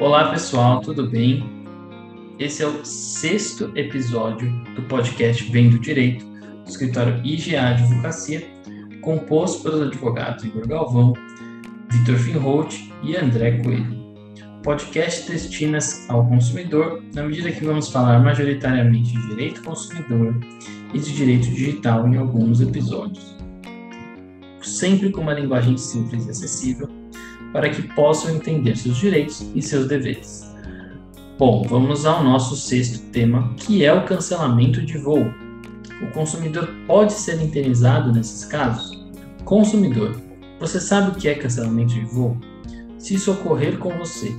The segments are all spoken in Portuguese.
Olá pessoal, tudo bem? Esse é o sexto episódio do podcast Vem do Direito, do escritório IGA Advocacia, composto pelos advogados Igor Galvão, Vitor Finholt e André Coelho. O podcast destina-se ao consumidor, na medida que vamos falar majoritariamente de direito consumidor e de direito digital em alguns episódios. Sempre com uma linguagem simples e acessível, para que possam entender seus direitos e seus deveres. Bom, vamos ao nosso sexto tema, que é o cancelamento de voo. O consumidor pode ser indenizado nesses casos? Consumidor, você sabe o que é cancelamento de voo? Se isso ocorrer com você,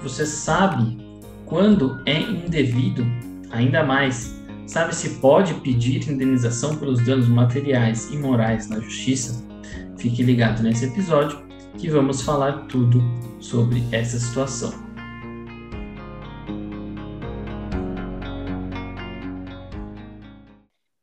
você sabe quando é indevido? Ainda mais, sabe se pode pedir indenização pelos danos materiais e morais na justiça? Fique ligado nesse episódio que vamos falar tudo sobre essa situação.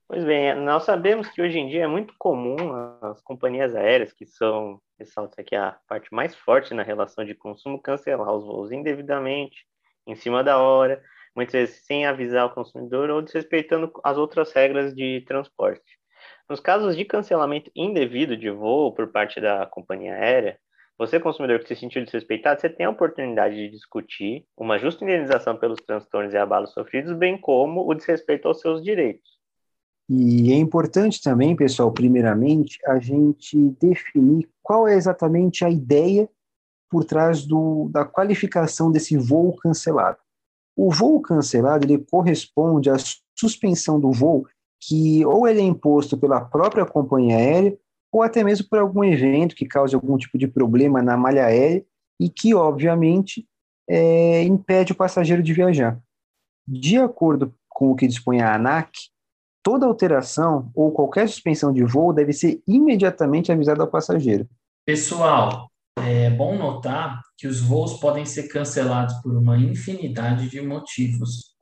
Pois bem, nós sabemos que hoje em dia é muito comum as companhias aéreas, que são, ressalto aqui a parte mais forte na relação de consumo, cancelar os voos indevidamente, em cima da hora, muitas vezes sem avisar o consumidor ou desrespeitando as outras regras de transporte. Nos casos de cancelamento indevido de voo por parte da companhia aérea, você, consumidor que se sentiu desrespeitado, você tem a oportunidade de discutir uma justa indenização pelos transtornos e abalos sofridos, bem como o desrespeito aos seus direitos. E é importante também, pessoal, primeiramente, a gente definir qual é exatamente a ideia por trás do, da qualificação desse voo cancelado. O voo cancelado ele corresponde à suspensão do voo que ou ele é imposto pela própria companhia aérea ou até mesmo por algum evento que cause algum tipo de problema na malha aérea e que, obviamente, é, impede o passageiro de viajar. De acordo com o que dispõe a ANAC, toda alteração ou qualquer suspensão de voo deve ser imediatamente avisada ao passageiro. Pessoal, é bom notar que os voos podem ser cancelados por uma infinidade de motivos,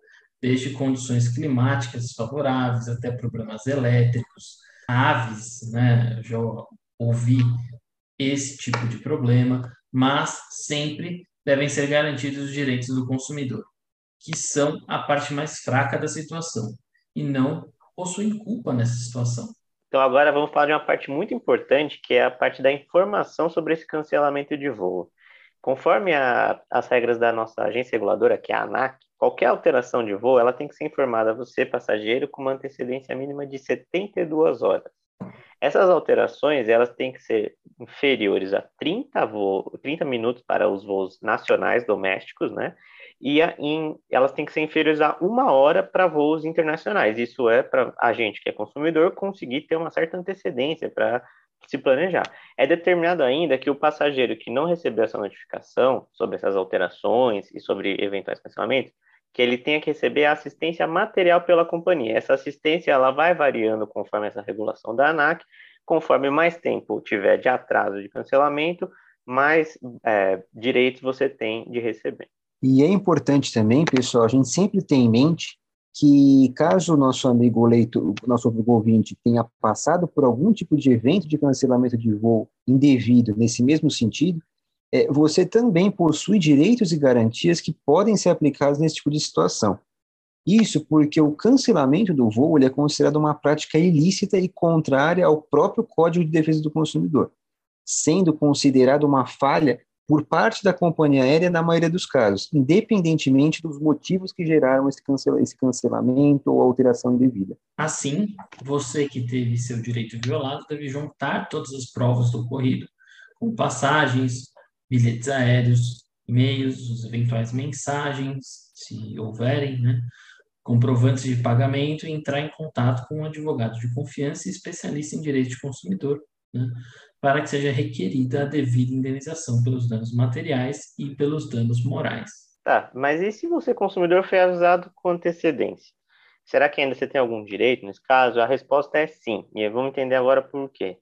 desde condições climáticas favoráveis até problemas elétricos, aves, né? Já ouvi esse tipo de problema, mas sempre devem ser garantidos os direitos do consumidor, que são a parte mais fraca da situação e não possuem culpa nessa situação. Então agora vamos falar de uma parte muito importante, que é a parte da informação sobre esse cancelamento de voo. Conforme a, as regras da nossa agência reguladora, que é a ANAC, Qualquer alteração de voo, ela tem que ser informada a você, passageiro, com uma antecedência mínima de 72 horas. Essas alterações, elas têm que ser inferiores a 30, voo, 30 minutos para os voos nacionais domésticos, né? E a, em, elas têm que ser inferiores a uma hora para voos internacionais. Isso é para a gente que é consumidor conseguir ter uma certa antecedência para se planejar. É determinado ainda que o passageiro que não recebeu essa notificação sobre essas alterações e sobre eventuais cancelamentos, que ele tenha que receber assistência material pela companhia. Essa assistência ela vai variando conforme essa regulação da ANAC, conforme mais tempo tiver de atraso de cancelamento, mais é, direitos você tem de receber. E é importante também, pessoal, a gente sempre tem em mente que caso o nosso amigo leitor, nosso amigo ouvinte tenha passado por algum tipo de evento de cancelamento de voo indevido nesse mesmo sentido, é, você também possui direitos e garantias que podem ser aplicados nesse tipo de situação. Isso porque o cancelamento do voo é considerado uma prática ilícita e contrária ao próprio Código de Defesa do Consumidor, sendo considerado uma falha por parte da companhia aérea na maioria dos casos, independentemente dos motivos que geraram esse, esse cancelamento ou alteração indevida. Assim, você que teve seu direito violado deve juntar todas as provas do ocorrido, com passagens, bilhetes aéreos, e-mails, os eventuais mensagens, se houverem, né? comprovantes de pagamento e entrar em contato com um advogado de confiança e especialista em direito de consumidor, né? para que seja requerida a devida indenização pelos danos materiais e pelos danos morais. Tá, mas e se você, consumidor, foi avisado com antecedência? Será que ainda você tem algum direito nesse caso? A resposta é sim, e vamos entender agora por quê.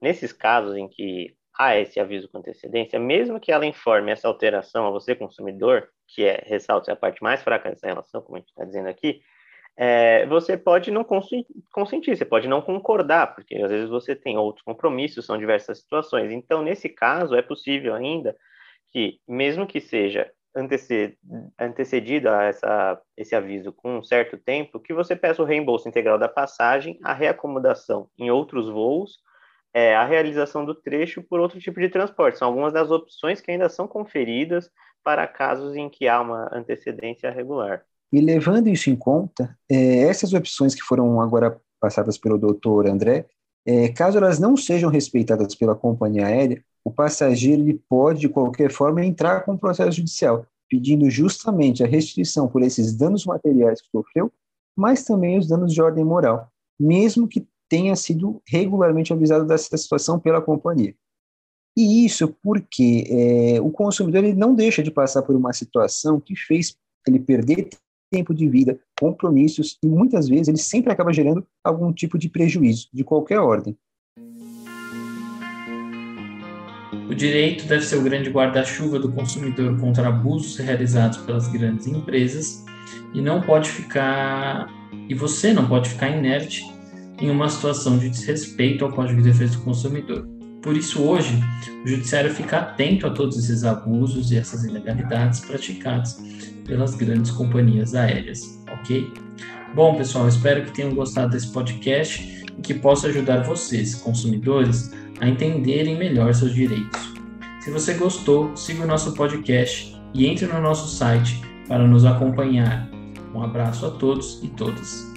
Nesses casos em que há esse aviso com antecedência, mesmo que ela informe essa alteração a você, consumidor, que é, ressalto, é a parte mais fraca dessa relação, como a gente está dizendo aqui, é, você pode não consentir, você pode não concordar, porque às vezes você tem outros compromissos, são diversas situações. Então, nesse caso, é possível ainda que, mesmo que seja antecedido a essa, esse aviso com um certo tempo, que você peça o reembolso integral da passagem, a reacomodação em outros voos, é, a realização do trecho por outro tipo de transporte. São algumas das opções que ainda são conferidas para casos em que há uma antecedência regular. E levando isso em conta, é, essas opções que foram agora passadas pelo doutor André, é, caso elas não sejam respeitadas pela companhia aérea, o passageiro ele pode, de qualquer forma, entrar com um processo judicial, pedindo justamente a restrição por esses danos materiais que sofreu, mas também os danos de ordem moral, mesmo que tenha sido regularmente avisado dessa situação pela companhia. E isso porque é, o consumidor ele não deixa de passar por uma situação que fez ele perder tempo de vida, compromissos, e muitas vezes ele sempre acaba gerando algum tipo de prejuízo, de qualquer ordem. O direito deve ser o grande guarda-chuva do consumidor contra abusos realizados pelas grandes empresas e não pode ficar e você não pode ficar inerte em uma situação de desrespeito ao Código de Defesa do Consumidor. Por isso, hoje, o Judiciário fica atento a todos esses abusos e essas ilegalidades praticadas pelas grandes companhias aéreas, ok? Bom, pessoal, espero que tenham gostado desse podcast e que possa ajudar vocês, consumidores, a entenderem melhor seus direitos. Se você gostou, siga o nosso podcast e entre no nosso site para nos acompanhar. Um abraço a todos e todas.